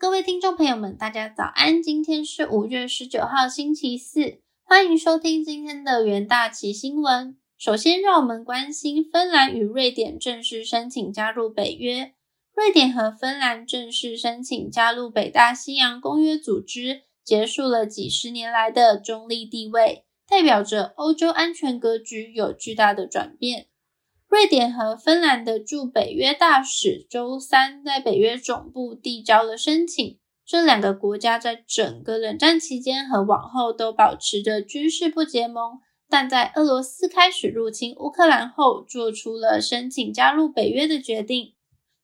各位听众朋友们，大家早安！今天是五月十九号，星期四，欢迎收听今天的元大旗新闻。首先，让我们关心芬兰与瑞典正式申请加入北约。瑞典和芬兰正式申请加入北大西洋公约组织，结束了几十年来的中立地位，代表着欧洲安全格局有巨大的转变。瑞典和芬兰的驻北约大使周三在北约总部递交了申请。这两个国家在整个冷战期间和往后都保持着军事不结盟，但在俄罗斯开始入侵乌克兰后，做出了申请加入北约的决定。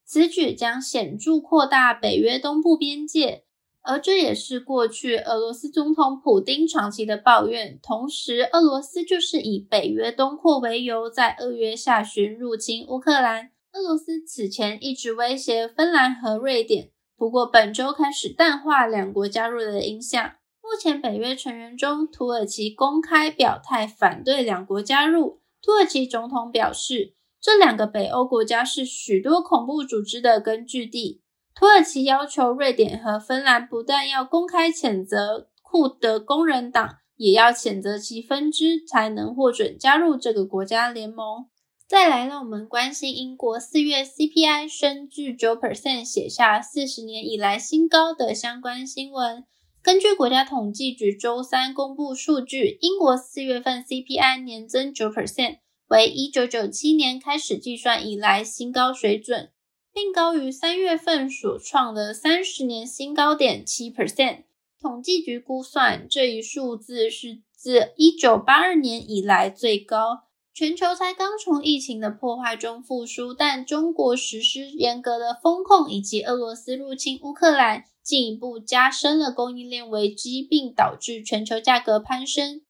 此举将显著扩大北约东部边界。而这也是过去俄罗斯总统普京长期的抱怨。同时，俄罗斯就是以北约东扩为由，在二月下旬入侵乌克兰。俄罗斯此前一直威胁芬兰和瑞典，不过本周开始淡化两国加入的影响。目前，北约成员中，土耳其公开表态反对两国加入。土耳其总统表示，这两个北欧国家是许多恐怖组织的根据地。土耳其要求瑞典和芬兰不但要公开谴责库德工人党，也要谴责其分支，才能获准加入这个国家联盟。再来，让我们关心英国四月 CPI 升至九 percent，写下四十年以来新高的相关新闻。根据国家统计局周三公布数据，英国四月份 CPI 年增九 percent，为一九九七年开始计算以来新高水准。并高于三月份所创的三十年新高点七 percent。统计局估算，这一数字是自一九八二年以来最高。全球才刚从疫情的破坏中复苏，但中国实施严格的风控以及俄罗斯入侵乌克兰，进一步加深了供应链危机，并导致全球价格攀升。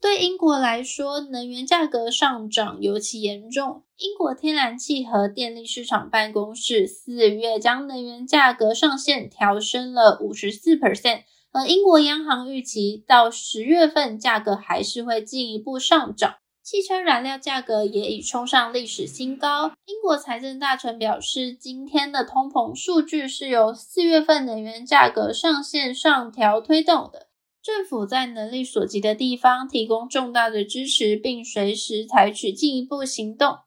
对英国来说，能源价格上涨尤其严重。英国天然气和电力市场办公室四月将能源价格上限调升了五十四 percent，而英国央行预期到十月份价格还是会进一步上涨。汽车燃料价格也已冲上历史新高。英国财政大臣表示，今天的通膨数据是由四月份能源价格上限上调推动的。政府在能力所及的地方提供重大的支持，并随时采取进一步行动。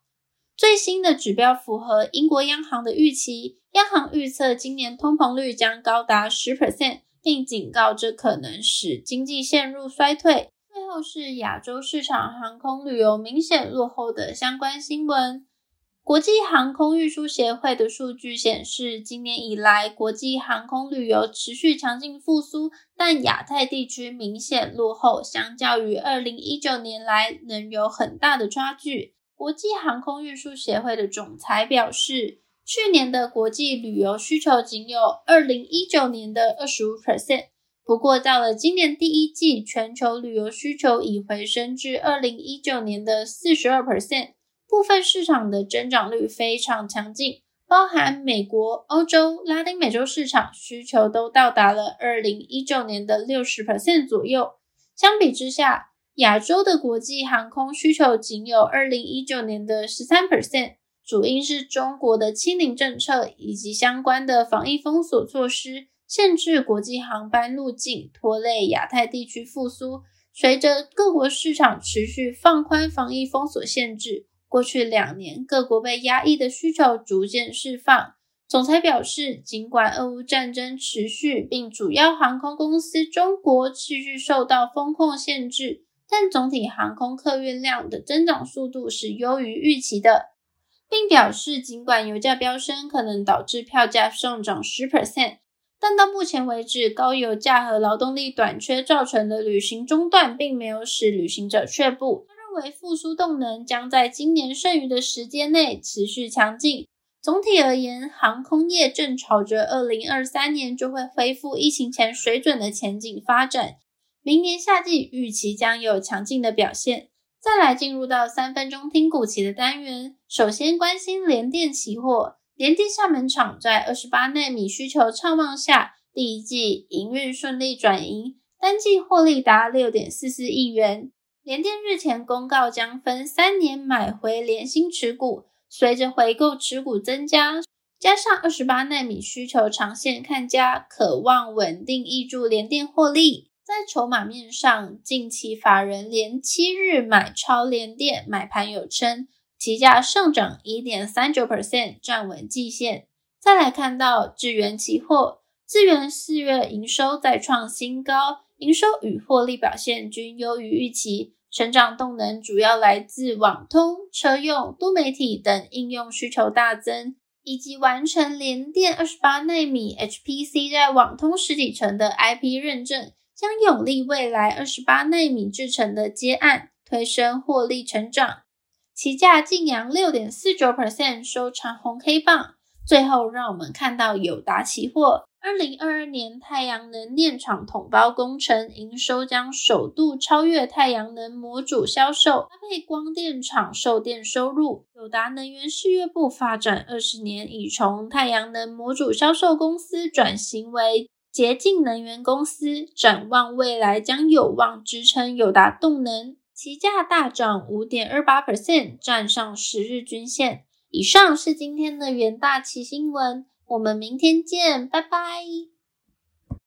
最新的指标符合英国央行的预期，央行预测今年通膨率将高达十 percent，并警告这可能使经济陷入衰退。最后是亚洲市场航空旅游明显落后的相关新闻。国际航空运输协会的数据显示，今年以来国际航空旅游持续强劲复苏，但亚太地区明显落后，相较于二零一九年来仍有很大的差距。国际航空运输协会的总裁表示，去年的国际旅游需求仅有二零一九年的二十五 percent，不过到了今年第一季，全球旅游需求已回升至二零一九年的四十二 percent。部分市场的增长率非常强劲，包含美国、欧洲、拉丁美洲市场需求都到达了二零一九年的六十 percent 左右。相比之下，亚洲的国际航空需求仅有二零一九年的十三 percent，主因是中国的清零政策以及相关的防疫封锁措施，限制国际航班路径，拖累亚太地区复苏。随着各国市场持续放宽防疫封锁限制。过去两年，各国被压抑的需求逐渐释放。总裁表示，尽管俄乌战争持续，并主要航空公司中国持续受到风控限制，但总体航空客运量的增长速度是优于预期的，并表示，尽管油价飙升可能导致票价上涨十 percent，但到目前为止，高油价和劳动力短缺造成的旅行中断，并没有使旅行者却步。为复苏动能将在今年剩余的时间内持续强劲。总体而言，航空业正朝着二零二三年就会恢复疫情前水准的前景发展。明年夏季预期将有强劲的表现。再来进入到三分钟听股期的单元，首先关心联电期货。联电厦门厂在二十八纳米需求畅旺下，第一季营运顺利转盈，单季获利达六点四四亿元。联电日前公告，将分三年买回联芯持股。随着回购持股增加，加上二十八纳米需求长线看家，渴望稳定挹注联电获利。在筹码面上，近期法人连七日买超联电，买盘有称，期价上涨一点三九 percent，站稳季线。再来看到智源期货，智源四月营收再创新高，营收与获利表现均优于预期，成长动能主要来自网通、车用、多媒体等应用需求大增。以及完成联电二十八纳米 HPC 在网通实体层的 IP 认证，将有利未来二十八纳米制程的接案，推升获利成长。期价净扬六点四九 percent，收长红黑棒。最后，让我们看到友达期货。二零二二年太阳能电厂统包工程营收将首度超越太阳能模组销售，搭配光电厂售电收入。友达能源事业部发展二十年，已从太阳能模组销售公司转型为洁净能源公司，展望未来将有望支撑友达动能，期价大涨五点二八 percent，站上十日均线。以上是今天的元大奇新闻。我们明天见，拜拜。